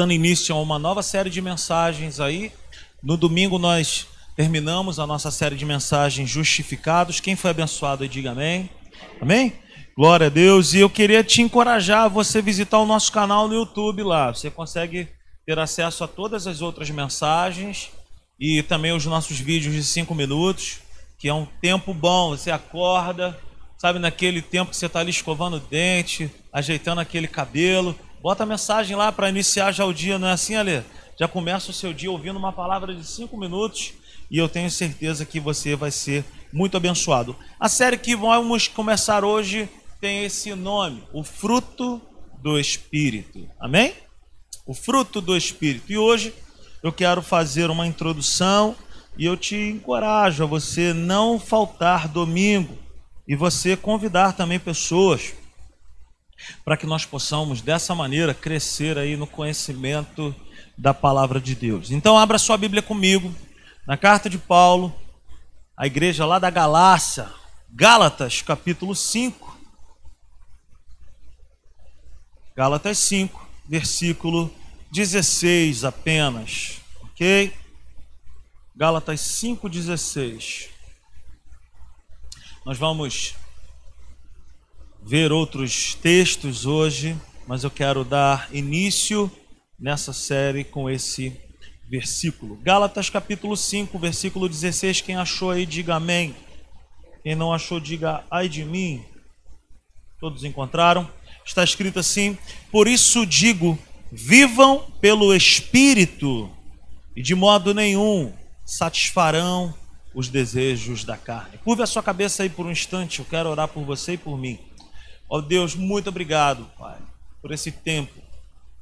dando início a uma nova série de mensagens aí. No domingo nós terminamos a nossa série de mensagens justificados. Quem foi abençoado, diga amém. Amém? Glória a Deus. E eu queria te encorajar a você visitar o nosso canal no YouTube lá. Você consegue ter acesso a todas as outras mensagens e também os nossos vídeos de cinco minutos, que é um tempo bom. Você acorda, sabe, naquele tempo que você está ali escovando o dente, ajeitando aquele cabelo Bota a mensagem lá para iniciar já o dia, não é assim, Ale? Já começa o seu dia ouvindo uma palavra de cinco minutos e eu tenho certeza que você vai ser muito abençoado. A série que vamos começar hoje tem esse nome, o fruto do Espírito. Amém? O fruto do Espírito. E hoje eu quero fazer uma introdução e eu te encorajo a você não faltar domingo e você convidar também pessoas para que nós possamos dessa maneira crescer aí no conhecimento da palavra de Deus. Então abra sua Bíblia comigo na carta de Paulo à igreja lá da Galácia, Gálatas, capítulo 5. Gálatas 5, versículo 16 apenas, OK? Gálatas 5:16. Nós vamos ver outros textos hoje, mas eu quero dar início nessa série com esse versículo. Gálatas capítulo 5, versículo 16. Quem achou aí, diga amém. Quem não achou, diga ai de mim. Todos encontraram? Está escrito assim: Por isso digo, vivam pelo Espírito, e de modo nenhum satisfarão os desejos da carne. Curve a sua cabeça aí por um instante, eu quero orar por você e por mim. Ó oh Deus, muito obrigado, Pai, por esse tempo,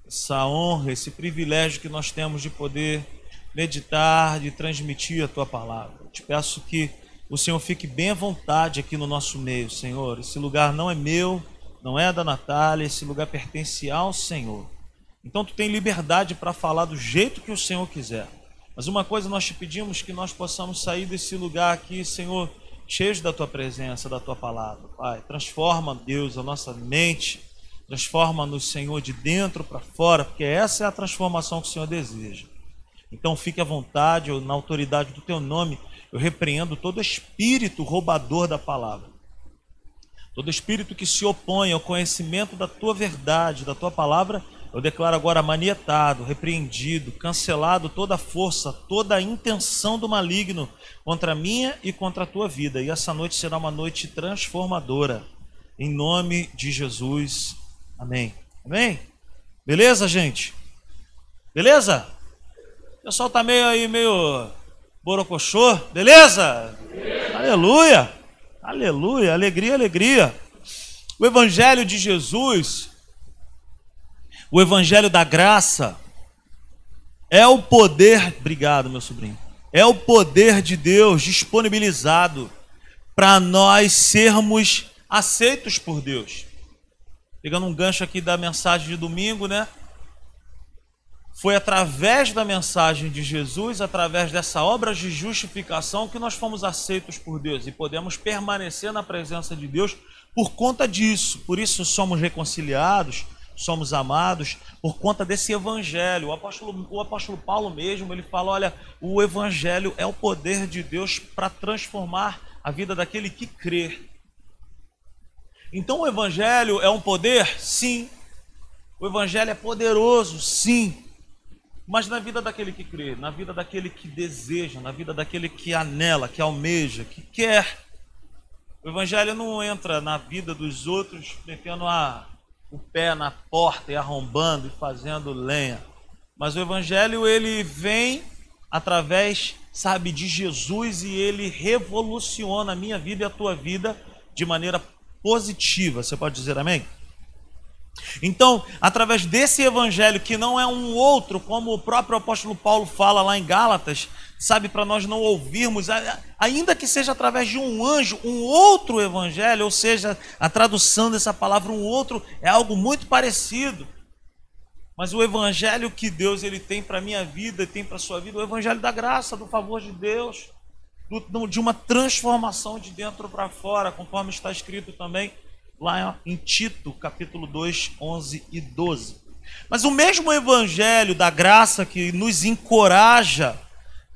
essa honra, esse privilégio que nós temos de poder meditar, de transmitir a tua palavra. Eu te peço que o Senhor fique bem à vontade aqui no nosso meio, Senhor. Esse lugar não é meu, não é da Natália, esse lugar pertence ao Senhor. Então tu tem liberdade para falar do jeito que o Senhor quiser. Mas uma coisa nós te pedimos que nós possamos sair desse lugar aqui, Senhor, cheios da tua presença, da tua palavra. Pai, transforma, Deus, a nossa mente, transforma-nos, Senhor, de dentro para fora, porque essa é a transformação que o Senhor deseja. Então fique à vontade, eu, na autoridade do teu nome, eu repreendo todo espírito roubador da palavra. Todo espírito que se opõe ao conhecimento da tua verdade, da tua palavra, eu declaro agora manietado, repreendido, cancelado toda a força, toda a intenção do maligno contra a minha e contra a tua vida. E essa noite será uma noite transformadora. Em nome de Jesus. Amém. Amém? Beleza, gente? Beleza? O pessoal tá meio aí, meio borocochô. Beleza? Beleza. Aleluia. Aleluia. Alegria, alegria. O Evangelho de Jesus o evangelho da graça é o poder, obrigado, meu sobrinho. É o poder de Deus disponibilizado para nós sermos aceitos por Deus. Pegando um gancho aqui da mensagem de domingo, né? Foi através da mensagem de Jesus, através dessa obra de justificação, que nós fomos aceitos por Deus e podemos permanecer na presença de Deus por conta disso. Por isso somos reconciliados somos amados por conta desse evangelho. O apóstolo, o apóstolo Paulo mesmo, ele fala, olha, o evangelho é o poder de Deus para transformar a vida daquele que crê. Então o evangelho é um poder? Sim. O evangelho é poderoso? Sim. Mas na vida daquele que crê, na vida daquele que deseja, na vida daquele que anela, que almeja, que quer. O evangelho não entra na vida dos outros metendo a o pé na porta e arrombando e fazendo lenha. Mas o evangelho ele vem através, sabe, de Jesus e ele revoluciona a minha vida e a tua vida de maneira positiva. Você pode dizer amém? Então, através desse evangelho que não é um outro, como o próprio apóstolo Paulo fala lá em Gálatas, sabe, para nós não ouvirmos, ainda que seja através de um anjo, um outro evangelho, ou seja, a tradução dessa palavra, um outro, é algo muito parecido. Mas o evangelho que Deus ele tem para a minha vida tem para a sua vida, o evangelho da graça, do favor de Deus, de uma transformação de dentro para fora, conforme está escrito também lá em Tito, capítulo 2, 11 e 12. Mas o mesmo evangelho da graça que nos encoraja,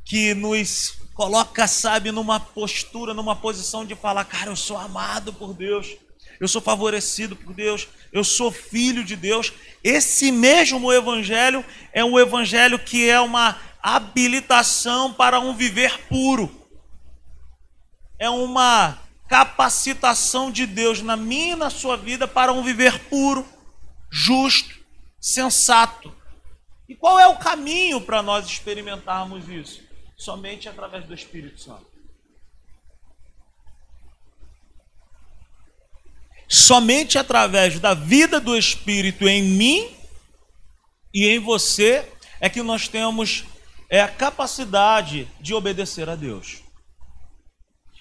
que nos coloca, sabe, numa postura, numa posição de falar, cara, eu sou amado por Deus, eu sou favorecido por Deus, eu sou filho de Deus. Esse mesmo evangelho é um evangelho que é uma habilitação para um viver puro. É uma capacitação de Deus na minha e na sua vida para um viver puro, justo, sensato. E qual é o caminho para nós experimentarmos isso? Somente através do Espírito Santo. Somente através da vida do Espírito em mim e em você é que nós temos é, a capacidade de obedecer a Deus.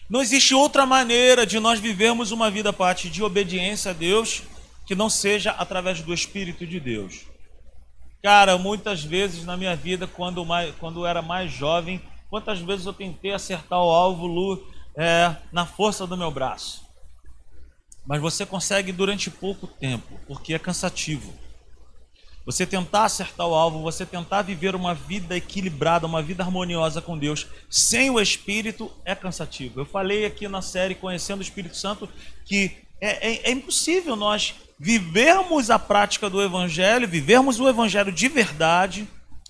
Não existe outra maneira de nós vivermos uma vida parte de obediência a Deus que não seja através do Espírito de Deus. Cara, muitas vezes na minha vida, quando, mais, quando era mais jovem, quantas vezes eu tentei acertar o alvo Lu, é, na força do meu braço. Mas você consegue durante pouco tempo, porque é cansativo. Você tentar acertar o alvo, você tentar viver uma vida equilibrada, uma vida harmoniosa com Deus, sem o Espírito, é cansativo. Eu falei aqui na série Conhecendo o Espírito Santo que é, é, é impossível nós vivermos a prática do Evangelho, vivermos o Evangelho de verdade,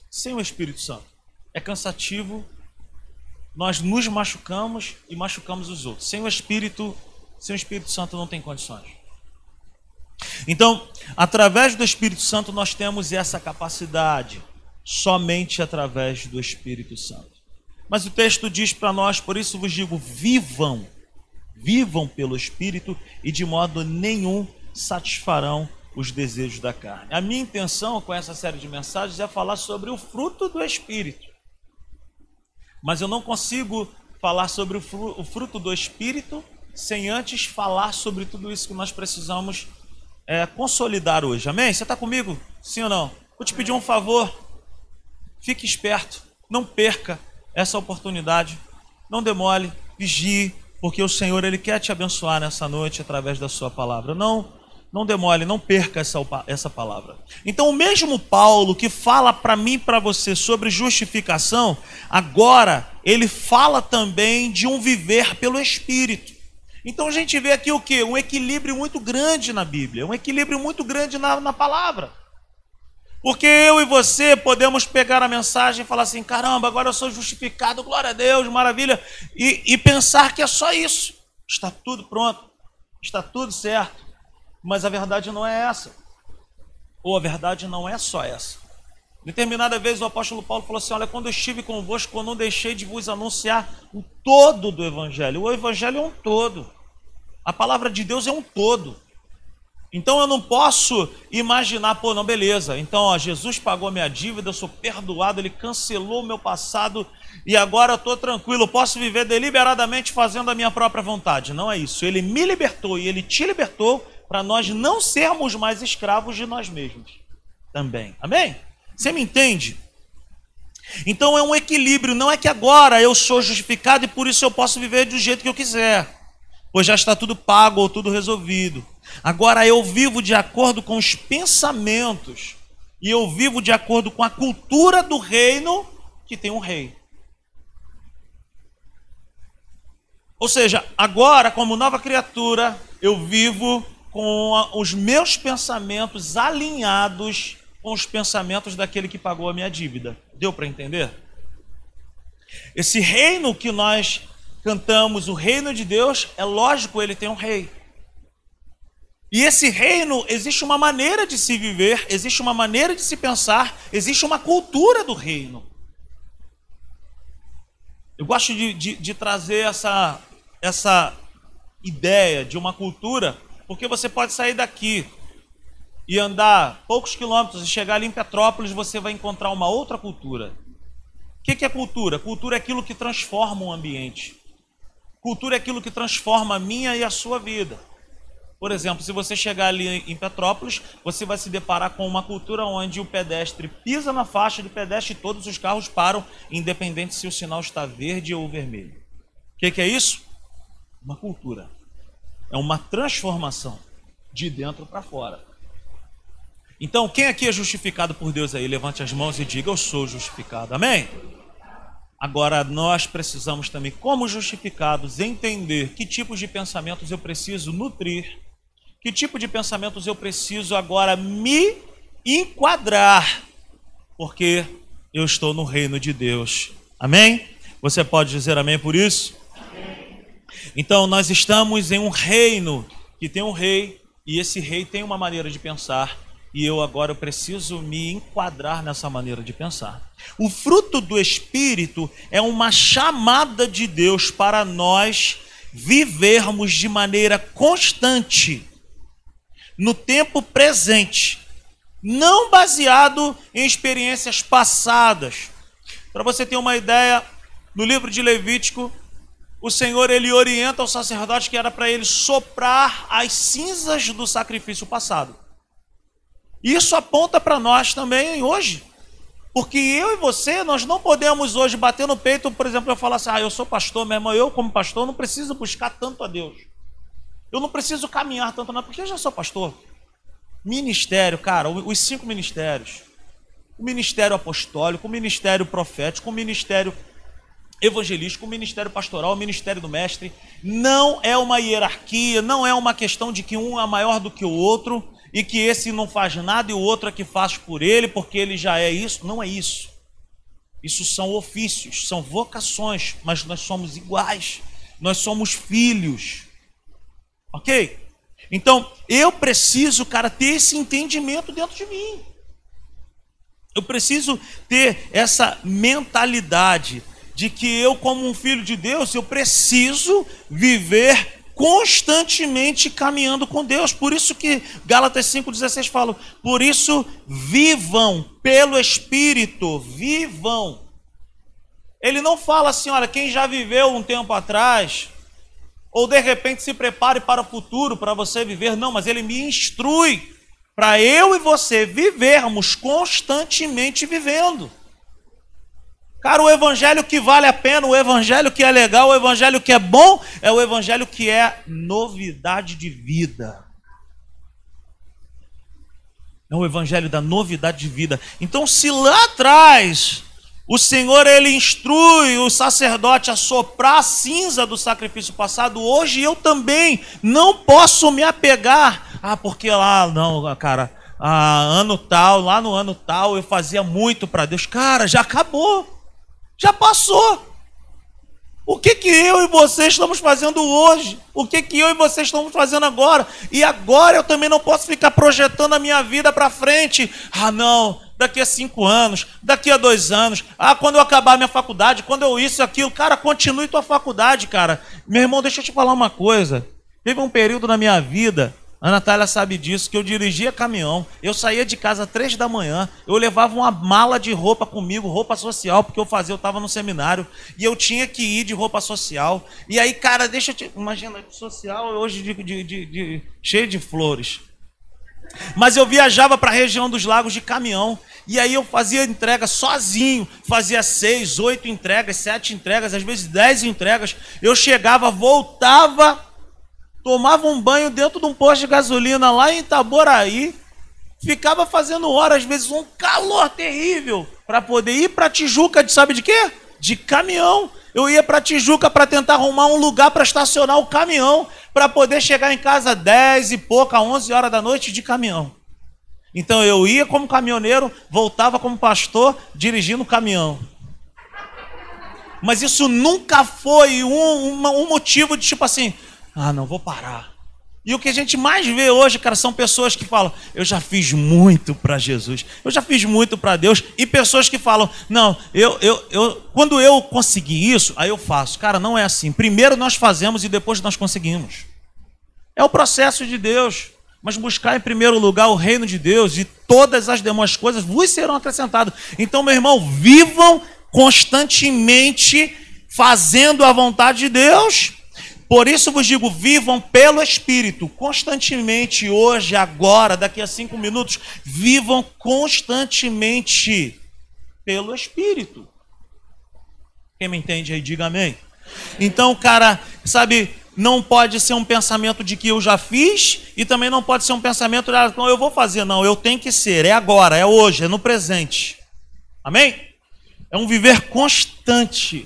sem o Espírito Santo. É cansativo, nós nos machucamos e machucamos os outros. Sem o Espírito, sem o Espírito Santo não tem condições. Então, através do Espírito Santo, nós temos essa capacidade, somente através do Espírito Santo. Mas o texto diz para nós, por isso vos digo: vivam, vivam pelo Espírito e de modo nenhum satisfarão os desejos da carne. A minha intenção com essa série de mensagens é falar sobre o fruto do Espírito. Mas eu não consigo falar sobre o fruto do Espírito sem antes falar sobre tudo isso que nós precisamos é, consolidar hoje. Amém? Você está comigo? Sim ou não? Vou te pedir um favor. Fique esperto. Não perca essa oportunidade. Não demole. Vigie. Porque o Senhor ele quer te abençoar nessa noite através da sua palavra. Não não demole, não perca essa, essa palavra. Então, o mesmo Paulo que fala para mim e para você sobre justificação, agora ele fala também de um viver pelo Espírito. Então a gente vê aqui o que? Um equilíbrio muito grande na Bíblia, um equilíbrio muito grande na, na palavra. Porque eu e você podemos pegar a mensagem e falar assim: caramba, agora eu sou justificado, glória a Deus, maravilha, e, e pensar que é só isso, está tudo pronto, está tudo certo. Mas a verdade não é essa, ou a verdade não é só essa. Determinada vez o apóstolo Paulo falou assim: Olha, quando eu estive convosco, eu não deixei de vos anunciar o todo do Evangelho. O Evangelho é um todo. A palavra de Deus é um todo. Então eu não posso imaginar, pô, não, beleza. Então, ó, Jesus pagou a minha dívida, eu sou perdoado, ele cancelou o meu passado e agora eu estou tranquilo, posso viver deliberadamente fazendo a minha própria vontade. Não é isso. Ele me libertou e ele te libertou para nós não sermos mais escravos de nós mesmos também. Amém? Você me entende? Então é um equilíbrio, não é que agora eu sou justificado e por isso eu posso viver do jeito que eu quiser, pois já está tudo pago ou tudo resolvido. Agora eu vivo de acordo com os pensamentos e eu vivo de acordo com a cultura do reino que tem um rei. Ou seja, agora, como nova criatura, eu vivo com os meus pensamentos alinhados com os pensamentos daquele que pagou a minha dívida. Deu para entender? Esse reino que nós cantamos, o reino de Deus, é lógico, ele tem um rei. E esse reino, existe uma maneira de se viver, existe uma maneira de se pensar, existe uma cultura do reino. Eu gosto de, de, de trazer essa, essa ideia de uma cultura, porque você pode sair daqui e andar poucos quilômetros e chegar ali em Petrópolis, você vai encontrar uma outra cultura. O que é cultura? Cultura é aquilo que transforma o ambiente. Cultura é aquilo que transforma a minha e a sua vida. Por exemplo, se você chegar ali em Petrópolis, você vai se deparar com uma cultura onde o pedestre pisa na faixa do pedestre e todos os carros param, independente se o sinal está verde ou vermelho. O que é isso? Uma cultura. É uma transformação de dentro para fora. Então, quem aqui é justificado por Deus aí? Levante as mãos e diga: Eu sou justificado. Amém? Agora, nós precisamos também, como justificados, entender que tipos de pensamentos eu preciso nutrir, que tipo de pensamentos eu preciso agora me enquadrar, porque eu estou no reino de Deus. Amém? Você pode dizer amém por isso? Então, nós estamos em um reino que tem um rei, e esse rei tem uma maneira de pensar e eu agora preciso me enquadrar nessa maneira de pensar. O fruto do Espírito é uma chamada de Deus para nós vivermos de maneira constante, no tempo presente, não baseado em experiências passadas. Para você ter uma ideia, no livro de Levítico, o Senhor ele orienta o sacerdote que era para ele soprar as cinzas do sacrifício passado. Isso aponta para nós também hoje. Porque eu e você, nós não podemos hoje bater no peito, por exemplo, eu falar assim: ah, eu sou pastor, meu irmão, eu como pastor não preciso buscar tanto a Deus. Eu não preciso caminhar tanto, não, porque eu já sou pastor. Ministério, cara, os cinco ministérios: o ministério apostólico, o ministério profético, o ministério evangelístico, o ministério pastoral, o ministério do mestre. Não é uma hierarquia, não é uma questão de que um é maior do que o outro e que esse não faz nada e o outro é que faz por ele, porque ele já é isso. Não é isso. Isso são ofícios, são vocações, mas nós somos iguais. Nós somos filhos. Ok? Então, eu preciso, cara, ter esse entendimento dentro de mim. Eu preciso ter essa mentalidade de que eu, como um filho de Deus, eu preciso viver constantemente caminhando com Deus. Por isso que Gálatas 5,16 fala: por isso vivam pelo Espírito, vivam. Ele não fala assim, olha, quem já viveu um tempo atrás, ou de repente se prepare para o futuro, para você viver. Não, mas ele me instrui para eu e você vivermos constantemente vivendo. Cara, o evangelho que vale a pena, o evangelho que é legal, o evangelho que é bom, é o evangelho que é novidade de vida. É o evangelho da novidade de vida. Então, se lá atrás o Senhor ele instrui o sacerdote a soprar a cinza do sacrifício passado, hoje eu também não posso me apegar. Ah, porque lá não, cara, ah, ano tal, lá no ano tal eu fazia muito para Deus. Cara, já acabou. Já passou. O que, que eu e você estamos fazendo hoje? O que, que eu e você estamos fazendo agora? E agora eu também não posso ficar projetando a minha vida para frente. Ah, não, daqui a cinco anos, daqui a dois anos, ah, quando eu acabar minha faculdade, quando eu isso aquilo. Cara, continue tua faculdade, cara. Meu irmão, deixa eu te falar uma coisa. Teve um período na minha vida a Natália sabe disso, que eu dirigia caminhão, eu saía de casa às três da manhã, eu levava uma mala de roupa comigo, roupa social, porque eu fazia, eu estava no seminário, e eu tinha que ir de roupa social. E aí, cara, deixa eu te. Imagina, social hoje de, de, de, de cheio de flores. Mas eu viajava para a região dos lagos de caminhão. E aí eu fazia entrega sozinho, fazia seis, oito entregas, sete entregas, às vezes dez entregas. Eu chegava, voltava tomava um banho dentro de um posto de gasolina lá em Itaboraí, ficava fazendo horas, às vezes um calor terrível, para poder ir para Tijuca, de sabe de quê? De caminhão. Eu ia para Tijuca para tentar arrumar um lugar para estacionar o caminhão, para poder chegar em casa 10 e pouca, 11 horas da noite de caminhão. Então eu ia como caminhoneiro, voltava como pastor, dirigindo o caminhão. Mas isso nunca foi um, um motivo de tipo assim, ah, não vou parar. E o que a gente mais vê hoje, cara, são pessoas que falam: Eu já fiz muito para Jesus, eu já fiz muito para Deus. E pessoas que falam: Não, eu, eu, eu, quando eu conseguir isso, aí eu faço. Cara, não é assim. Primeiro nós fazemos e depois nós conseguimos. É o processo de Deus. Mas buscar em primeiro lugar o reino de Deus e todas as demais coisas vos serão acrescentadas. Então, meu irmão, vivam constantemente fazendo a vontade de Deus por isso vos digo: vivam pelo Espírito, constantemente, hoje, agora, daqui a cinco minutos, vivam constantemente pelo Espírito. Quem me entende aí, diga amém. Então, cara, sabe, não pode ser um pensamento de que eu já fiz e também não pode ser um pensamento de ah, eu vou fazer, não, eu tenho que ser, é agora, é hoje, é no presente. Amém? É um viver constante,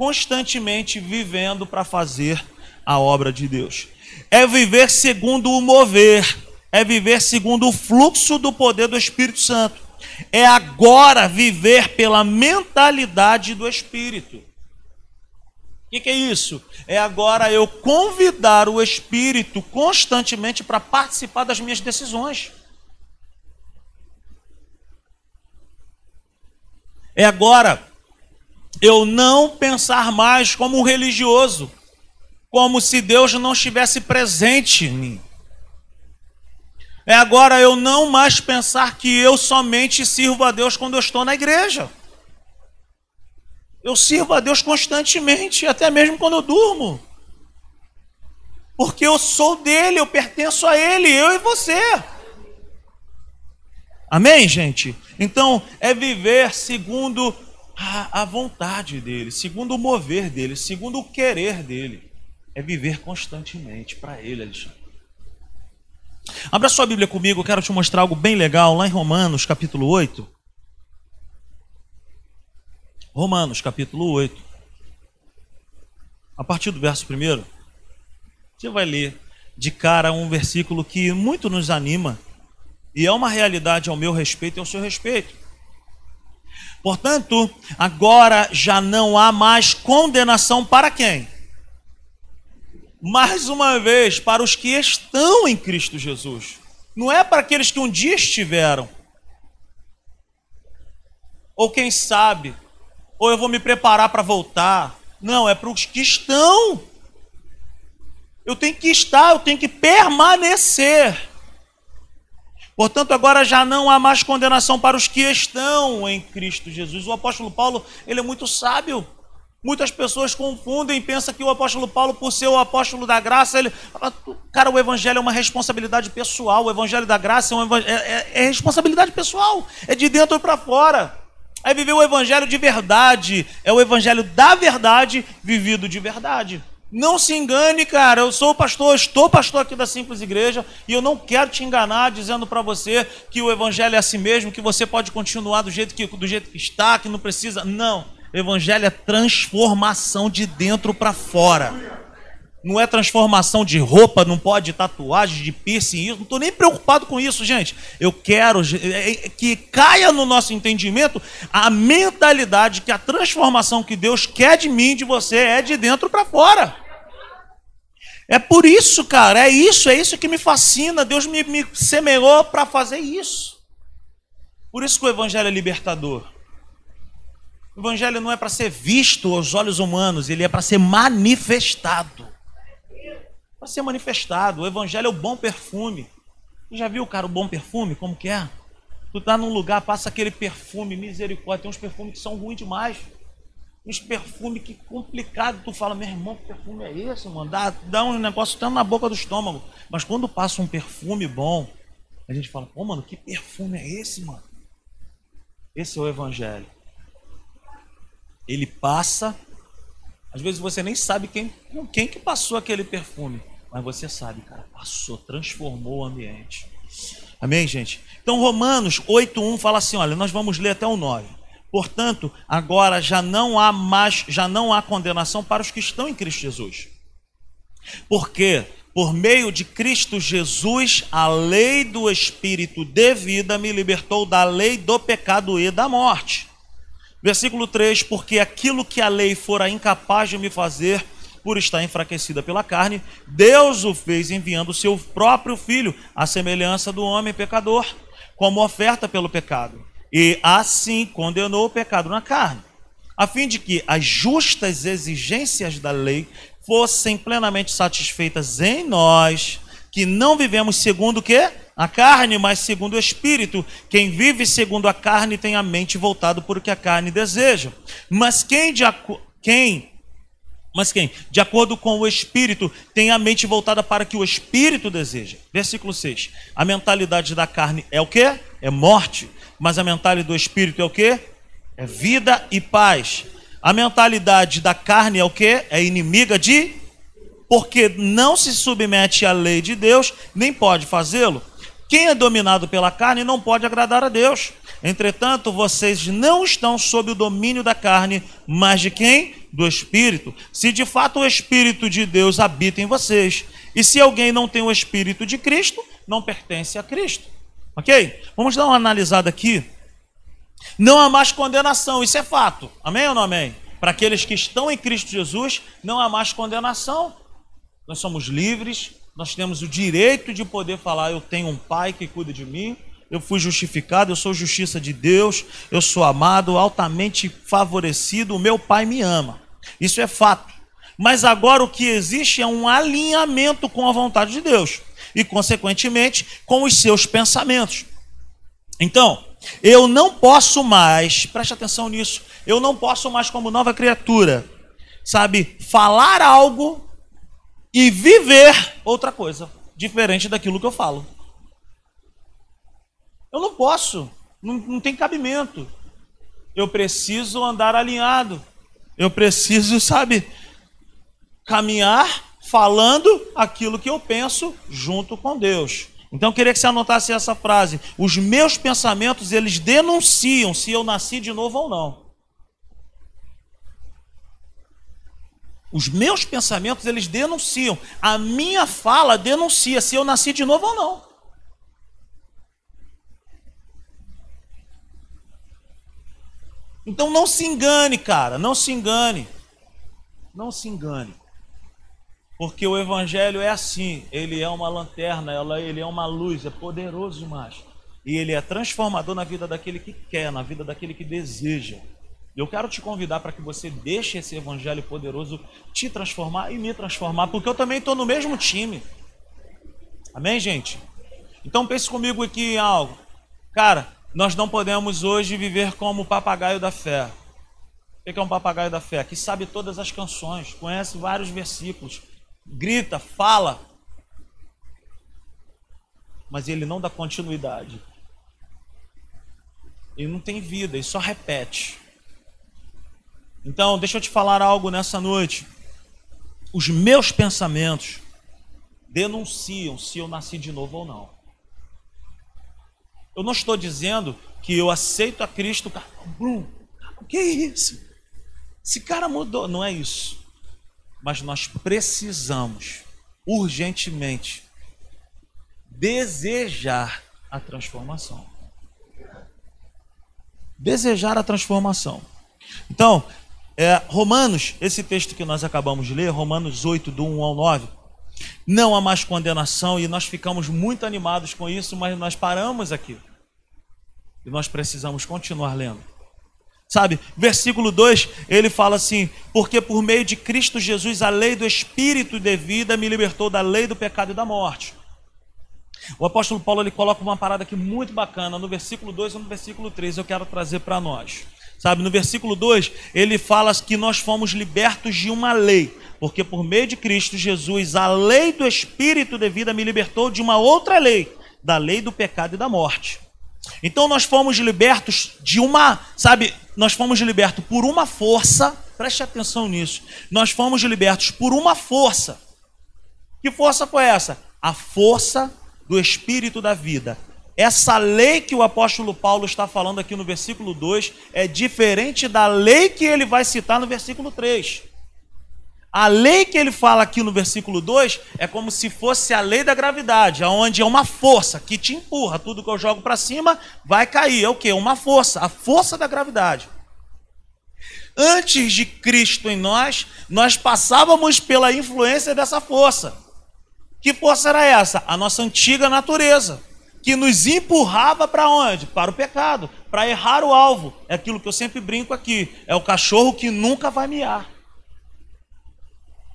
constantemente vivendo para fazer a obra de Deus. É viver segundo o mover, é viver segundo o fluxo do poder do Espírito Santo. É agora viver pela mentalidade do Espírito. O que, que, é isso? É agora eu convidar o Espírito constantemente para participar das minhas decisões. É agora eu não pensar mais como um religioso, como se Deus não estivesse presente em mim. É agora eu não mais pensar que eu somente sirvo a Deus quando eu estou na igreja. Eu sirvo a Deus constantemente, até mesmo quando eu durmo. Porque eu sou dele, eu pertenço a ele, eu e você. Amém, gente? Então, é viver segundo a, a vontade dele, segundo o mover dele, segundo o querer dele. É viver constantemente para ele, Alexandre. Abra sua Bíblia comigo, eu quero te mostrar algo bem legal lá em Romanos, capítulo 8. Romanos, capítulo 8. A partir do verso 1, você vai ler de cara um versículo que muito nos anima e é uma realidade ao meu respeito e ao seu respeito. Portanto, agora já não há mais condenação para quem? Mais uma vez, para os que estão em Cristo Jesus. Não é para aqueles que um dia estiveram. Ou quem sabe, ou eu vou me preparar para voltar. Não, é para os que estão. Eu tenho que estar, eu tenho que permanecer. Portanto, agora já não há mais condenação para os que estão em Cristo Jesus. O apóstolo Paulo, ele é muito sábio. Muitas pessoas confundem e pensam que o apóstolo Paulo, por ser o apóstolo da graça, ele. Cara, o evangelho é uma responsabilidade pessoal. O evangelho da graça é, é, é, é responsabilidade pessoal. É de dentro para fora. É viver o evangelho de verdade. É o evangelho da verdade vivido de verdade. Não se engane, cara. Eu sou pastor, estou pastor aqui da Simples Igreja e eu não quero te enganar dizendo para você que o evangelho é assim mesmo, que você pode continuar do jeito que do jeito que está, que não precisa. Não. Evangelho é transformação de dentro para fora. Não é transformação de roupa, não pode tatuagem, de piercing, isso. Não estou nem preocupado com isso, gente. Eu quero é, é, que caia no nosso entendimento a mentalidade que a transformação que Deus quer de mim, de você, é de dentro para fora. É por isso, cara, é isso, é isso que me fascina. Deus me, me semeou para fazer isso. Por isso que o Evangelho é libertador. O Evangelho não é para ser visto aos olhos humanos, ele é para ser manifestado para ser manifestado. O evangelho é o bom perfume. Você já viu, cara, o bom perfume? Como que é? Tu tá num lugar, passa aquele perfume, misericórdia. Tem uns perfumes que são ruins demais. Uns perfumes que complicado. Tu fala, meu irmão, que perfume é esse, mano? Dá, dá um negócio tanto na boca do estômago. Mas quando passa um perfume bom, a gente fala, pô, mano, que perfume é esse, mano? Esse é o evangelho. Ele passa, às vezes você nem sabe quem, quem que passou aquele perfume. Mas você sabe, cara, passou, transformou o ambiente. Amém, gente? Então, Romanos 8:1 fala assim, olha, nós vamos ler até o 9. Portanto, agora já não há mais, já não há condenação para os que estão em Cristo Jesus. Porque por meio de Cristo Jesus, a lei do espírito de vida me libertou da lei do pecado e da morte. Versículo 3: Porque aquilo que a lei fora incapaz de me fazer, por estar enfraquecida pela carne, Deus o fez enviando o seu próprio filho, à semelhança do homem pecador, como oferta pelo pecado. E assim condenou o pecado na carne, a fim de que as justas exigências da lei fossem plenamente satisfeitas em nós, que não vivemos segundo o que? A carne, mas segundo o espírito. Quem vive segundo a carne tem a mente voltada por o que a carne deseja. Mas quem, de, quem mas quem? De acordo com o Espírito, tem a mente voltada para que o Espírito deseja. Versículo 6. A mentalidade da carne é o que? É morte. Mas a mentalidade do Espírito é o que? É vida e paz. A mentalidade da carne é o que? É inimiga de porque não se submete à lei de Deus, nem pode fazê-lo. Quem é dominado pela carne não pode agradar a Deus. Entretanto, vocês não estão sob o domínio da carne, mas de quem? Do Espírito. Se de fato o Espírito de Deus habita em vocês. E se alguém não tem o Espírito de Cristo, não pertence a Cristo. Ok? Vamos dar uma analisada aqui. Não há mais condenação, isso é fato. Amém ou não amém? Para aqueles que estão em Cristo Jesus, não há mais condenação. Nós somos livres, nós temos o direito de poder falar: eu tenho um pai que cuida de mim, eu fui justificado, eu sou justiça de Deus, eu sou amado, altamente favorecido, o meu pai me ama. Isso é fato. Mas agora o que existe é um alinhamento com a vontade de Deus e, consequentemente, com os seus pensamentos. Então, eu não posso mais, preste atenção nisso, eu não posso mais, como nova criatura, sabe, falar algo e viver outra coisa, diferente daquilo que eu falo. Eu não posso, não, não tem cabimento. Eu preciso andar alinhado. Eu preciso, sabe, caminhar falando aquilo que eu penso junto com Deus. Então eu queria que você anotasse essa frase. Os meus pensamentos, eles denunciam se eu nasci de novo ou não. Os meus pensamentos, eles denunciam. A minha fala denuncia se eu nasci de novo ou não. Então não se engane, cara, não se engane. Não se engane. Porque o evangelho é assim, ele é uma lanterna, ele é uma luz, é poderoso demais. E ele é transformador na vida daquele que quer, na vida daquele que deseja. Eu quero te convidar para que você deixe esse evangelho poderoso te transformar e me transformar, porque eu também estou no mesmo time. Amém, gente? Então pense comigo aqui em algo. Cara, nós não podemos hoje viver como o papagaio da fé. O que é um papagaio da fé? Que sabe todas as canções, conhece vários versículos, grita, fala, mas ele não dá continuidade. Ele não tem vida, ele só repete. Então, deixa eu te falar algo nessa noite. Os meus pensamentos denunciam se eu nasci de novo ou não. Eu não estou dizendo que eu aceito a Cristo. Brum, o que é isso? Esse cara mudou. Não é isso. Mas nós precisamos, urgentemente, desejar a transformação. Desejar a transformação. Então, é, Romanos, esse texto que nós acabamos de ler, Romanos 8, do 1 ao 9, não há mais condenação e nós ficamos muito animados com isso, mas nós paramos aqui. E nós precisamos continuar lendo. Sabe, versículo 2, ele fala assim: Porque por meio de Cristo Jesus a lei do Espírito de vida me libertou da lei do pecado e da morte. O apóstolo Paulo ele coloca uma parada aqui muito bacana no versículo 2 e no versículo 3, eu quero trazer para nós. Sabe, no versículo 2, ele fala que nós fomos libertos de uma lei, porque por meio de Cristo Jesus, a lei do Espírito de vida me libertou de uma outra lei, da lei do pecado e da morte. Então nós fomos libertos de uma, sabe, nós fomos libertos por uma força, preste atenção nisso. Nós fomos libertos por uma força. Que força foi essa? A força do Espírito da vida. Essa lei que o apóstolo Paulo está falando aqui no versículo 2 é diferente da lei que ele vai citar no versículo 3. A lei que ele fala aqui no versículo 2 é como se fosse a lei da gravidade, onde é uma força que te empurra, tudo que eu jogo para cima vai cair. É o que? Uma força, a força da gravidade. Antes de Cristo em nós, nós passávamos pela influência dessa força. Que força era essa? A nossa antiga natureza que nos empurrava para onde? Para o pecado, para errar o alvo. É aquilo que eu sempre brinco aqui: é o cachorro que nunca vai miar.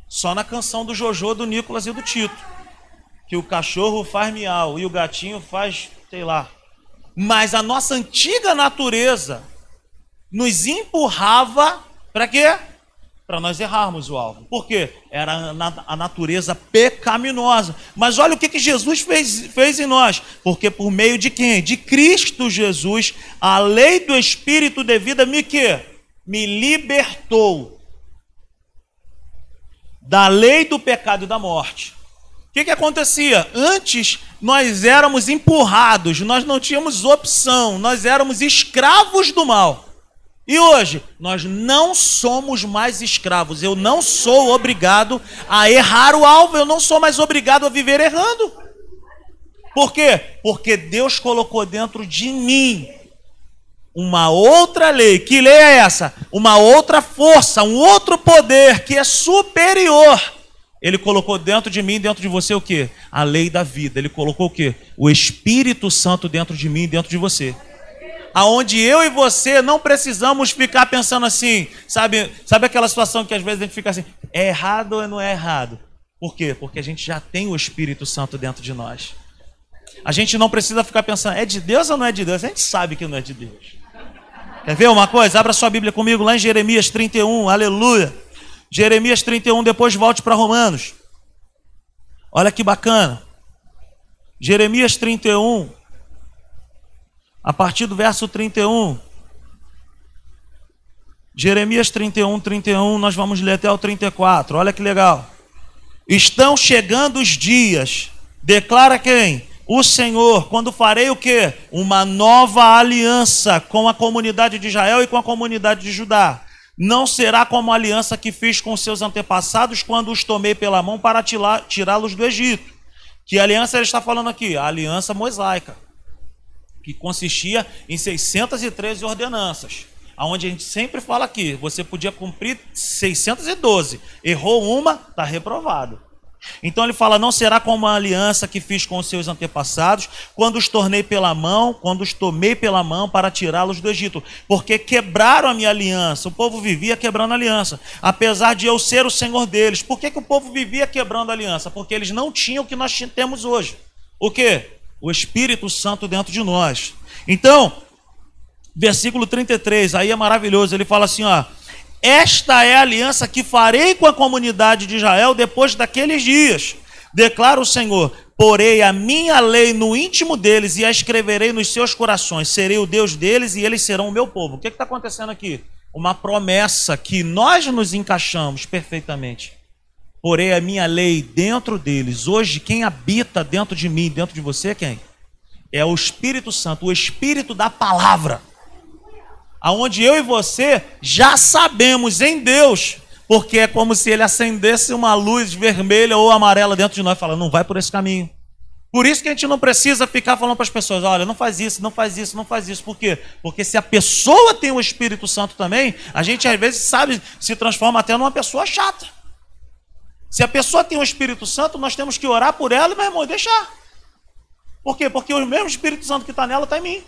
Só na canção do Jojo, do Nicolas e do Tito. Que o cachorro faz miau e o gatinho faz, sei lá. Mas a nossa antiga natureza nos empurrava para quê? para nós errarmos o alvo. Por quê? Era a natureza pecaminosa. Mas olha o que, que Jesus fez, fez em nós. Porque por meio de quem? De Cristo Jesus, a lei do Espírito de vida me que? Me libertou da lei do pecado e da morte. O que, que acontecia? Antes nós éramos empurrados, nós não tínhamos opção, nós éramos escravos do mal. E hoje, nós não somos mais escravos. Eu não sou obrigado a errar o alvo, eu não sou mais obrigado a viver errando. Por quê? Porque Deus colocou dentro de mim uma outra lei. Que lei é essa? Uma outra força, um outro poder que é superior. Ele colocou dentro de mim, dentro de você o quê? A lei da vida. Ele colocou o quê? O Espírito Santo dentro de mim, dentro de você. Aonde eu e você não precisamos ficar pensando assim, sabe? Sabe aquela situação que às vezes a gente fica assim, é errado ou não é errado? Por quê? Porque a gente já tem o Espírito Santo dentro de nós. A gente não precisa ficar pensando, é de Deus ou não é de Deus? A gente sabe que não é de Deus. Quer ver uma coisa? Abra sua Bíblia comigo lá em Jeremias 31, aleluia. Jeremias 31, depois volte para Romanos. Olha que bacana. Jeremias 31, a partir do verso 31. Jeremias 31, 31, nós vamos ler até o 34. Olha que legal. Estão chegando os dias, declara quem? O Senhor, quando farei o que? Uma nova aliança com a comunidade de Israel e com a comunidade de Judá. Não será como a aliança que fiz com seus antepassados quando os tomei pela mão para tirá-los do Egito. Que aliança ele está falando aqui? A aliança mosaica, que consistia em 613 ordenanças. Aonde a gente sempre fala aqui, você podia cumprir 612, errou uma, está reprovado. Então ele fala: Não será como a aliança que fiz com os seus antepassados, quando os tornei pela mão, quando os tomei pela mão para tirá-los do Egito, porque quebraram a minha aliança. O povo vivia quebrando a aliança, apesar de eu ser o Senhor deles. Por que, que o povo vivia quebrando a aliança? Porque eles não tinham o que nós temos hoje. O que? O Espírito Santo dentro de nós. Então, versículo 33, aí é maravilhoso. Ele fala assim: ó esta é a aliança que farei com a comunidade de Israel depois daqueles dias. Declara o Senhor: porei a minha lei no íntimo deles e a escreverei nos seus corações. Serei o Deus deles e eles serão o meu povo. O que está acontecendo aqui? Uma promessa que nós nos encaixamos perfeitamente. Porei a minha lei dentro deles. Hoje, quem habita dentro de mim, dentro de você, é quem? É o Espírito Santo, o Espírito da palavra aonde eu e você já sabemos em Deus, porque é como se ele acendesse uma luz vermelha ou amarela dentro de nós, falando, não vai por esse caminho. Por isso que a gente não precisa ficar falando para as pessoas, olha, não faz isso, não faz isso, não faz isso. Por quê? Porque se a pessoa tem o Espírito Santo também, a gente às vezes sabe, se transforma até numa pessoa chata. Se a pessoa tem o Espírito Santo, nós temos que orar por ela e, meu irmão, deixar. Por quê? Porque o mesmo Espírito Santo que está nela está em mim.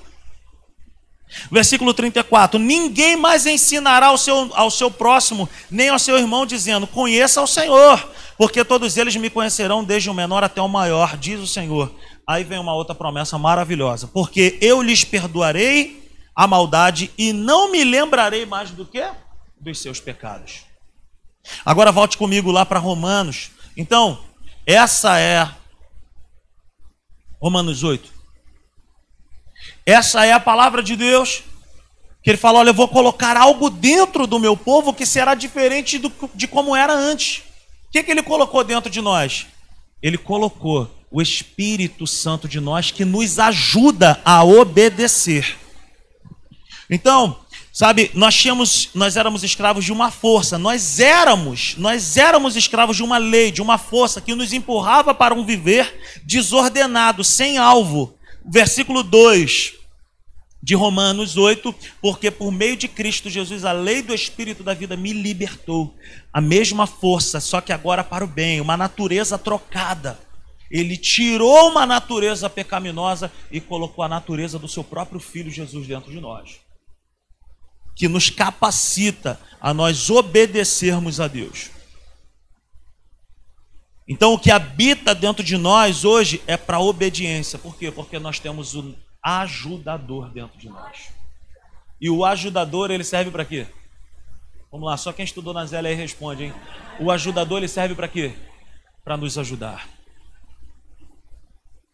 Versículo 34: Ninguém mais ensinará ao seu, ao seu próximo, nem ao seu irmão, dizendo: Conheça o Senhor, porque todos eles me conhecerão, desde o menor até o maior, diz o Senhor. Aí vem uma outra promessa maravilhosa: Porque eu lhes perdoarei a maldade e não me lembrarei mais do que? Dos seus pecados. Agora volte comigo lá para Romanos. Então, essa é Romanos 8. Essa é a palavra de Deus. Que ele fala: Olha, eu vou colocar algo dentro do meu povo que será diferente do, de como era antes. O que, que ele colocou dentro de nós? Ele colocou o Espírito Santo de nós que nos ajuda a obedecer. Então, sabe, nós tínhamos, nós éramos escravos de uma força, nós éramos, nós éramos escravos de uma lei, de uma força que nos empurrava para um viver desordenado, sem alvo. Versículo 2 de Romanos 8, porque por meio de Cristo Jesus a lei do Espírito da vida me libertou. A mesma força, só que agora para o bem, uma natureza trocada. Ele tirou uma natureza pecaminosa e colocou a natureza do seu próprio filho Jesus dentro de nós. Que nos capacita a nós obedecermos a Deus. Então, o que habita dentro de nós hoje é para obediência. Por quê? Porque nós temos o ajudador dentro de nós. E o ajudador, ele serve para quê? Vamos lá, só quem estudou na Zélia aí responde, hein? O ajudador, ele serve para quê? Para nos ajudar.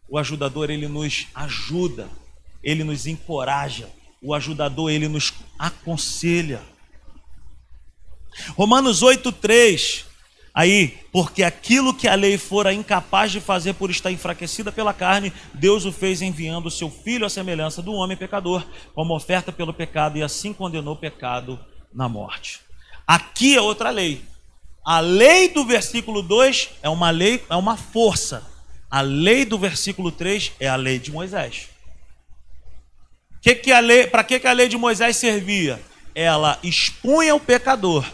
O ajudador, ele nos ajuda, ele nos encoraja. O ajudador, ele nos aconselha. Romanos 8,3 Aí, porque aquilo que a lei fora incapaz de fazer por estar enfraquecida pela carne, Deus o fez enviando o seu filho à semelhança do homem pecador, como oferta pelo pecado, e assim condenou o pecado na morte. Aqui é outra lei. A lei do versículo 2 é uma lei, é uma força. A lei do versículo 3 é a lei de Moisés. Que que a lei, para que, que a lei de Moisés servia? Ela expunha o pecador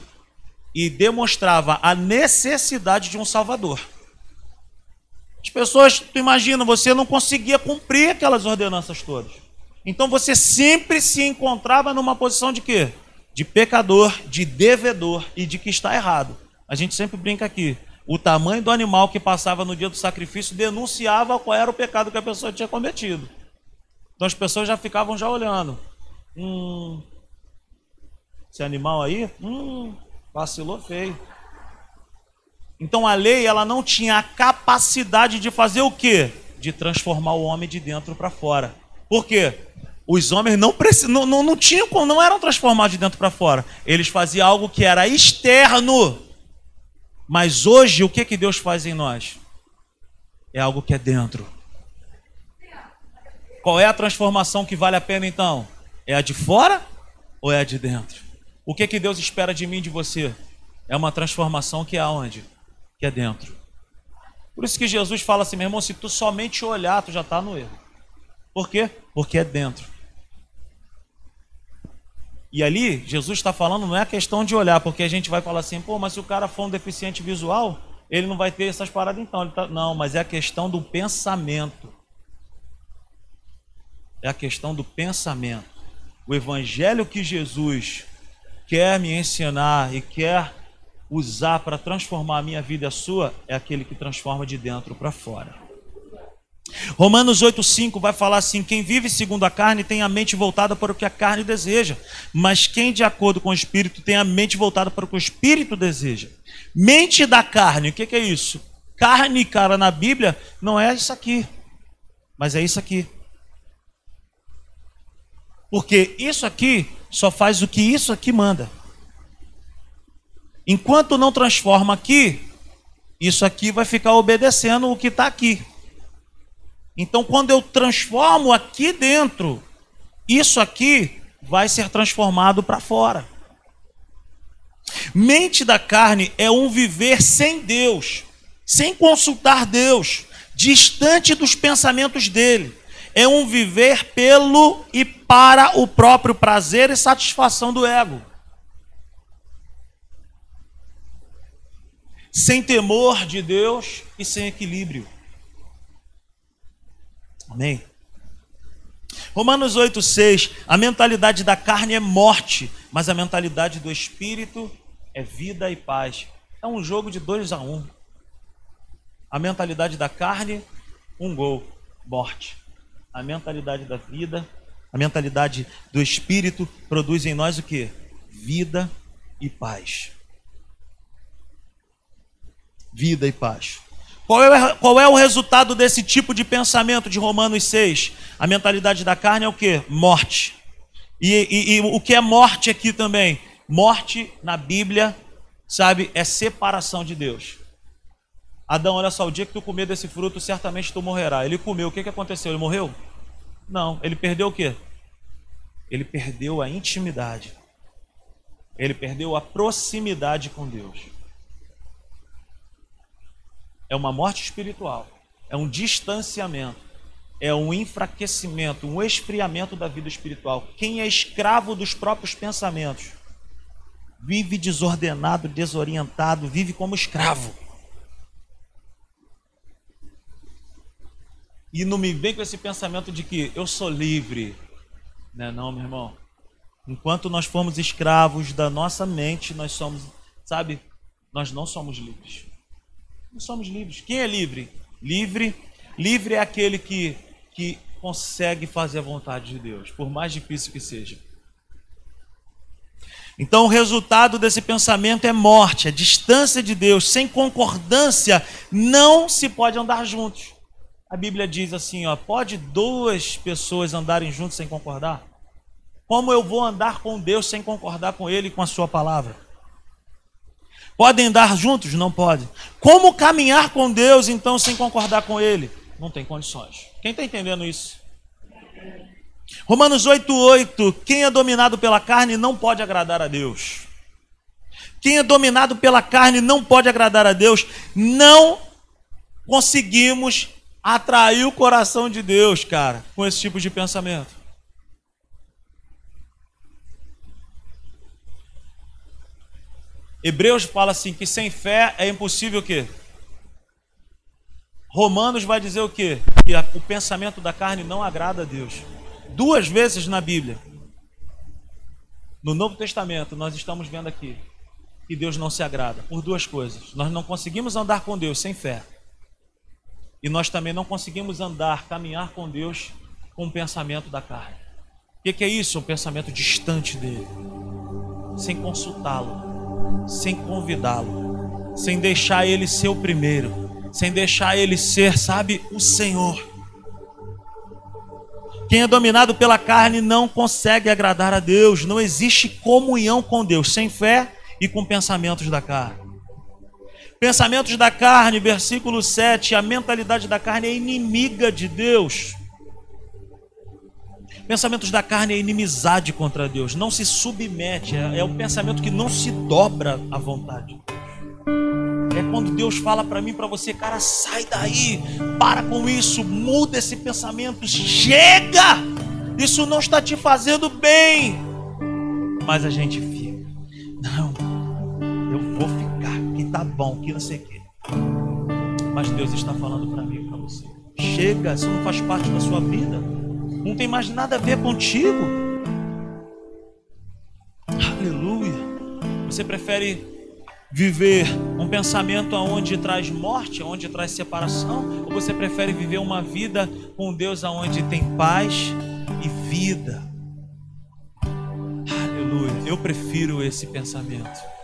e demonstrava a necessidade de um Salvador. As pessoas, tu imagina, você não conseguia cumprir aquelas ordenanças todas. Então você sempre se encontrava numa posição de quê? De pecador, de devedor e de que está errado. A gente sempre brinca aqui. O tamanho do animal que passava no dia do sacrifício denunciava qual era o pecado que a pessoa tinha cometido. Então as pessoas já ficavam já olhando. Hum, esse animal aí, hum, Vacilou feio. Então a lei ela não tinha a capacidade de fazer o quê? De transformar o homem de dentro para fora. Por quê? Os homens não, não, não, não tinham não eram transformados de dentro para fora. Eles faziam algo que era externo. Mas hoje o que, que Deus faz em nós? É algo que é dentro. Qual é a transformação que vale a pena então? É a de fora ou é a de dentro? O que, que Deus espera de mim de você? É uma transformação que é aonde? Que é dentro. Por isso que Jesus fala assim, meu irmão, se tu somente olhar, tu já está no erro. Por quê? Porque é dentro. E ali, Jesus está falando, não é a questão de olhar, porque a gente vai falar assim, pô, mas se o cara for um deficiente visual, ele não vai ter essas paradas então. Tá... Não, mas é a questão do pensamento. É a questão do pensamento. O evangelho que Jesus quer me ensinar e quer usar para transformar a minha vida e a sua, é aquele que transforma de dentro para fora. Romanos 8,5 vai falar assim: quem vive segundo a carne tem a mente voltada para o que a carne deseja, mas quem de acordo com o espírito tem a mente voltada para o que o espírito deseja. Mente da carne, o que, que é isso? Carne, cara, na Bíblia não é isso aqui, mas é isso aqui. Porque isso aqui só faz o que isso aqui manda. Enquanto não transforma aqui, isso aqui vai ficar obedecendo o que está aqui. Então, quando eu transformo aqui dentro, isso aqui vai ser transformado para fora. Mente da carne é um viver sem Deus, sem consultar Deus, distante dos pensamentos dele é um viver pelo e para o próprio prazer e satisfação do ego. Sem temor de Deus e sem equilíbrio. Amém? Romanos 8,6: A mentalidade da carne é morte, mas a mentalidade do espírito é vida e paz. É um jogo de dois a um. A mentalidade da carne, um gol, morte a mentalidade da vida, a mentalidade do espírito produz em nós o que? Vida e paz. Vida e paz. Qual é, qual é o resultado desse tipo de pensamento de Romanos 6? A mentalidade da carne é o que? Morte. E, e, e o que é morte aqui também? Morte na Bíblia, sabe, é separação de Deus. Adão, olha só, o dia que tu comer desse fruto, certamente tu morrerá. Ele comeu, o que, que aconteceu? Ele morreu? Não, ele perdeu o quê? Ele perdeu a intimidade. Ele perdeu a proximidade com Deus. É uma morte espiritual. É um distanciamento. É um enfraquecimento, um esfriamento da vida espiritual. Quem é escravo dos próprios pensamentos vive desordenado, desorientado, vive como escravo. E não me vem com esse pensamento de que eu sou livre. Né? Não, meu irmão. Enquanto nós formos escravos da nossa mente, nós somos, sabe, nós não somos livres. Não somos livres. Quem é livre? Livre, livre é aquele que, que consegue fazer a vontade de Deus, por mais difícil que seja. Então, o resultado desse pensamento é morte, a distância de Deus. Sem concordância, não se pode andar juntos. A Bíblia diz assim, ó, pode duas pessoas andarem juntos sem concordar? Como eu vou andar com Deus sem concordar com Ele e com a Sua palavra? Podem andar juntos? Não pode. Como caminhar com Deus, então, sem concordar com Ele? Não tem condições. Quem está entendendo isso? Romanos 8,8: Quem é dominado pela carne não pode agradar a Deus. Quem é dominado pela carne não pode agradar a Deus. Não conseguimos atrair o coração de Deus, cara, com esse tipo de pensamento. Hebreus fala assim que sem fé é impossível o quê? Romanos vai dizer o quê? Que o pensamento da carne não agrada a Deus. Duas vezes na Bíblia. No Novo Testamento, nós estamos vendo aqui que Deus não se agrada por duas coisas. Nós não conseguimos andar com Deus sem fé. E nós também não conseguimos andar, caminhar com Deus com o pensamento da carne. O que é isso? Um pensamento distante dele, sem consultá-lo, sem convidá-lo, sem deixar ele ser o primeiro, sem deixar ele ser, sabe, o Senhor. Quem é dominado pela carne não consegue agradar a Deus, não existe comunhão com Deus sem fé e com pensamentos da carne. Pensamentos da carne, versículo 7, a mentalidade da carne é inimiga de Deus. Pensamentos da carne é inimizade contra Deus, não se submete, é, é o pensamento que não se dobra à vontade. É quando Deus fala para mim, para você, cara, sai daí, para com isso, muda esse pensamento, chega! Isso não está te fazendo bem. Mas a gente fica, não, bom, que não sei o quê. Mas Deus está falando para mim para você. Chega, isso não faz parte da sua vida. Não tem mais nada a ver contigo. Aleluia. Você prefere viver um pensamento aonde traz morte, aonde traz separação, ou você prefere viver uma vida com Deus aonde tem paz e vida? Aleluia. Eu prefiro esse pensamento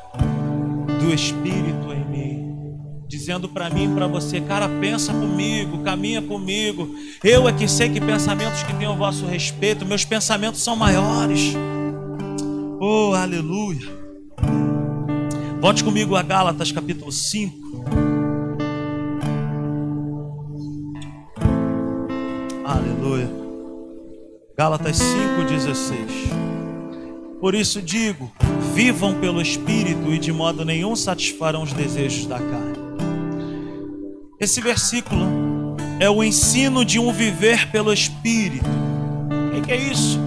do Espírito em mim, dizendo para mim e para você, cara, pensa comigo, caminha comigo. Eu é que sei que pensamentos que tenho a vosso respeito, meus pensamentos são maiores. Oh, aleluia. Volte comigo a Gálatas capítulo 5. Aleluia. Gálatas 5,16. Por isso digo: vivam pelo Espírito e de modo nenhum satisfarão os desejos da carne. Esse versículo é o ensino de um viver pelo Espírito. O que é isso?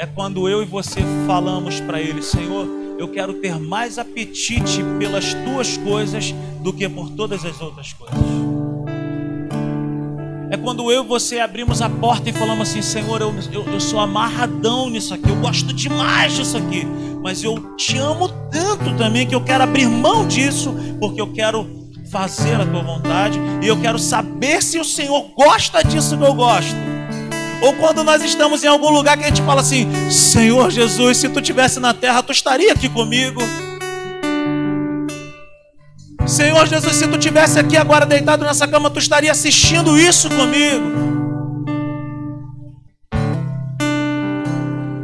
É quando eu e você falamos para Ele, Senhor, eu quero ter mais apetite pelas tuas coisas do que por todas as outras coisas. Quando eu e você abrimos a porta e falamos assim: Senhor, eu, eu, eu sou amarradão nisso aqui, eu gosto demais disso aqui, mas eu te amo tanto também que eu quero abrir mão disso, porque eu quero fazer a tua vontade e eu quero saber se o Senhor gosta disso que eu gosto. Ou quando nós estamos em algum lugar que a gente fala assim: Senhor Jesus, se tu estivesse na terra, tu estaria aqui comigo. Senhor Jesus, se tu tivesse aqui agora deitado nessa cama, tu estaria assistindo isso comigo.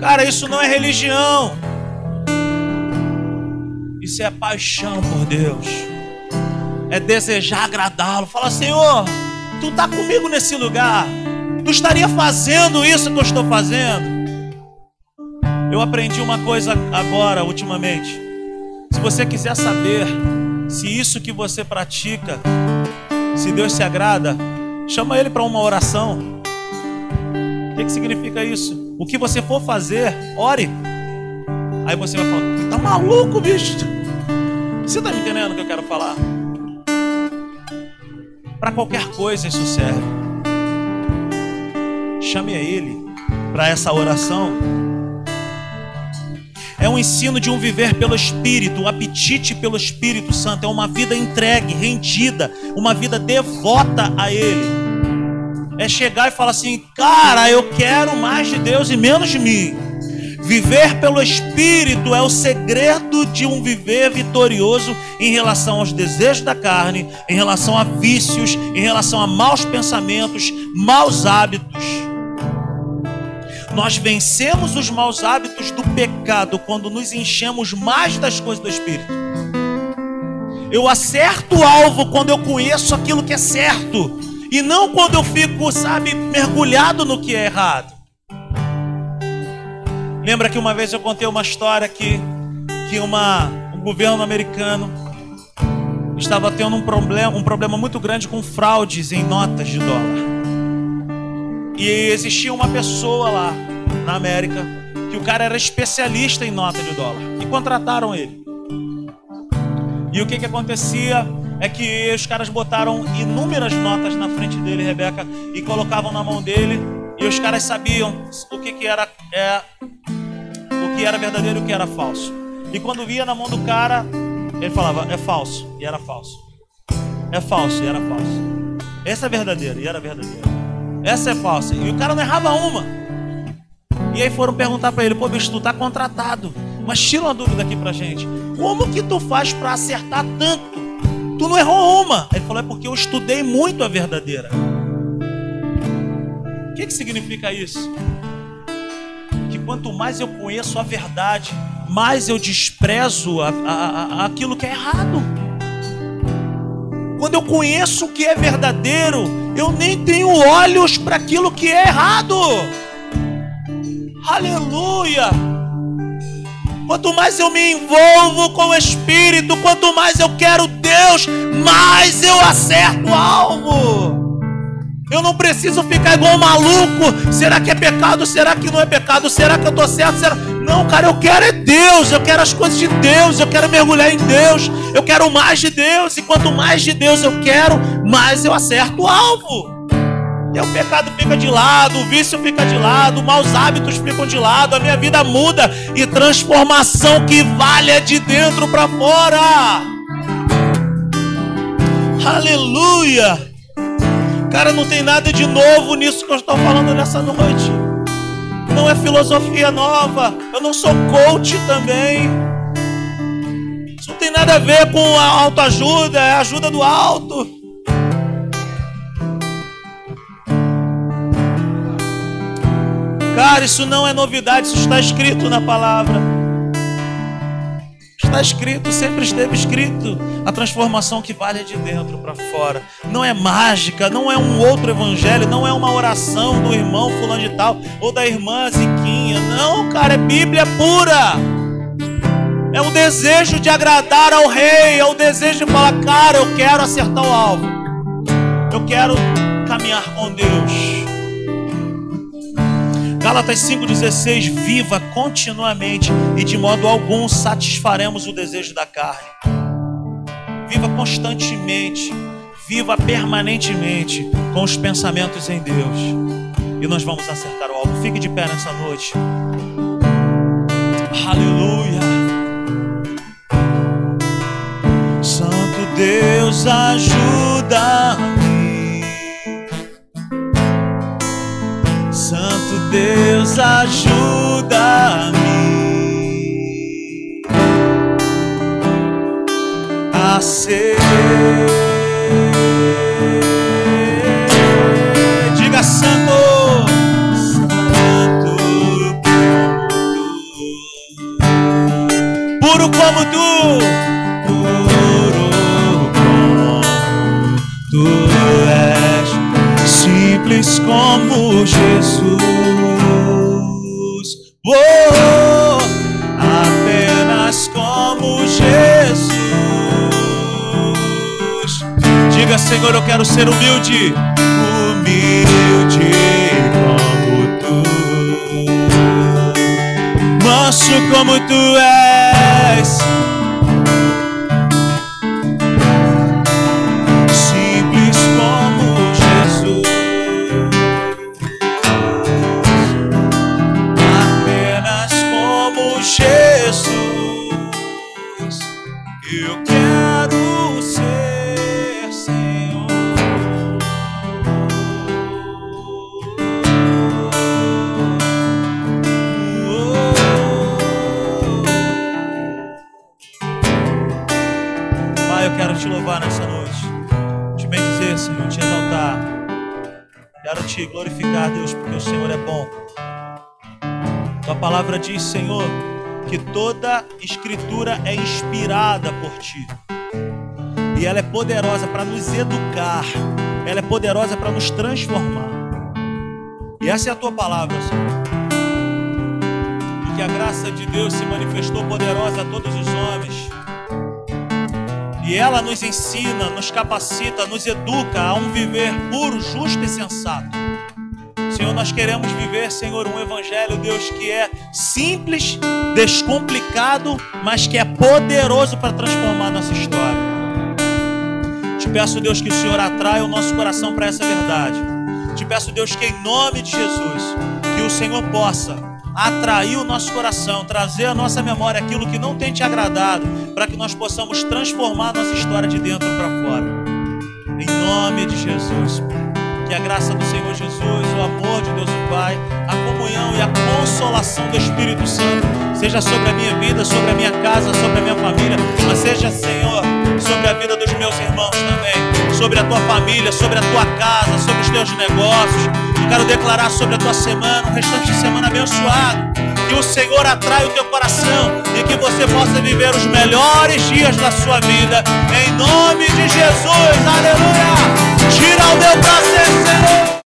Cara, isso não é religião. Isso é paixão por Deus. É desejar agradá-lo. Fala, Senhor, tu está comigo nesse lugar. Tu estaria fazendo isso que eu estou fazendo. Eu aprendi uma coisa agora, ultimamente. Se você quiser saber se isso que você pratica, se Deus se agrada, chama Ele para uma oração. O que, que significa isso? O que você for fazer, ore. Aí você vai falar: tá maluco, bicho? Você está me entendendo o que eu quero falar? Para qualquer coisa isso serve. Chame a Ele para essa oração é um ensino de um viver pelo Espírito, um apetite pelo Espírito Santo. É uma vida entregue, rendida, uma vida devota a Ele. É chegar e falar assim: cara, eu quero mais de Deus e menos de mim. Viver pelo Espírito é o segredo de um viver vitorioso em relação aos desejos da carne, em relação a vícios, em relação a maus pensamentos, maus hábitos. Nós vencemos os maus hábitos do pecado quando nos enchemos mais das coisas do Espírito. Eu acerto o alvo quando eu conheço aquilo que é certo. E não quando eu fico, sabe, mergulhado no que é errado. Lembra que uma vez eu contei uma história que, que uma, um governo americano estava tendo um problema, um problema muito grande com fraudes em notas de dólar. E existia uma pessoa lá na América que o cara era especialista em nota de dólar e contrataram ele. E o que que acontecia é que os caras botaram inúmeras notas na frente dele, Rebeca, e colocavam na mão dele e os caras sabiam o que que era é, o que era verdadeiro e o que era falso. E quando via na mão do cara, ele falava, é falso, e era falso. É falso, e era falso. Essa é verdadeira, e era verdadeira. Essa é falsa. E o cara não errava uma. E aí foram perguntar para ele, pô, bicho, tu tá contratado. Mas tira uma dúvida aqui pra gente. Como que tu faz para acertar tanto? Tu não errou uma. Ele falou, é porque eu estudei muito a verdadeira. O que, que significa isso? Que quanto mais eu conheço a verdade, mais eu desprezo a, a, a, aquilo que é errado. Quando eu conheço o que é verdadeiro, eu nem tenho olhos para aquilo que é errado. Aleluia! Quanto mais eu me envolvo com o Espírito, quanto mais eu quero Deus, mais eu acerto o alvo. Eu não preciso ficar igual um maluco. Será que é pecado? Será que não é pecado? Será que eu estou certo? Será... Não, cara, eu quero é Deus. Eu quero as coisas de Deus. Eu quero mergulhar em Deus. Eu quero mais de Deus. E quanto mais de Deus eu quero, mais eu acerto o alvo. E o pecado fica de lado, o vício fica de lado, maus hábitos ficam de lado, a minha vida muda e transformação que vale é de dentro para fora. Aleluia! Cara, não tem nada de novo nisso que eu estou falando nessa noite. Não é filosofia nova. Eu não sou coach também. Isso não tem nada a ver com a autoajuda, é a ajuda do alto. Cara, isso não é novidade, isso está escrito na palavra está escrito, sempre esteve escrito. A transformação que vale de dentro para fora. Não é mágica, não é um outro evangelho, não é uma oração do irmão fulano de tal ou da irmã Ziquinha. Não, cara, é Bíblia pura. É o desejo de agradar ao rei, é o desejo de falar, cara, eu quero acertar o alvo. Eu quero caminhar com Deus. Gálatas 5,16: Viva continuamente e de modo algum satisfaremos o desejo da carne. Viva constantemente, viva permanentemente com os pensamentos em Deus. E nós vamos acertar o alvo. Fique de pé nessa noite. Aleluia. Santo Deus, ajuda Deus ajuda-me a ser. Como Jesus. Oh, apenas como Jesus. Diga, Senhor, eu quero ser humilde, humilde como tu, manso como tu és. Diz, Senhor, que toda escritura é inspirada por ti. E ela é poderosa para nos educar. Ela é poderosa para nos transformar. E essa é a tua palavra, Senhor. E que a graça de Deus se manifestou poderosa a todos os homens. E ela nos ensina, nos capacita, nos educa a um viver puro, justo e sensato. Senhor, nós queremos viver, Senhor, um evangelho, Deus, que é simples, descomplicado, mas que é poderoso para transformar nossa história. Te peço, Deus, que o Senhor atraia o nosso coração para essa verdade. Te peço, Deus, que em nome de Jesus, que o Senhor possa atrair o nosso coração, trazer à nossa memória aquilo que não tem te agradado, para que nós possamos transformar nossa história de dentro para fora. Em nome de Jesus. A graça do Senhor Jesus, o amor de Deus o Pai, a comunhão e a consolação do Espírito Santo seja sobre a minha vida, sobre a minha casa, sobre a minha família, mas seja, Senhor, sobre a vida dos meus irmãos também, sobre a tua família, sobre a tua casa, sobre os teus negócios. Eu quero declarar sobre a tua semana, um restante de semana abençoado. Que o Senhor atrai o teu coração e que você possa viver os melhores dias da sua vida. Em nome de Jesus, aleluia. Tira o meu braço,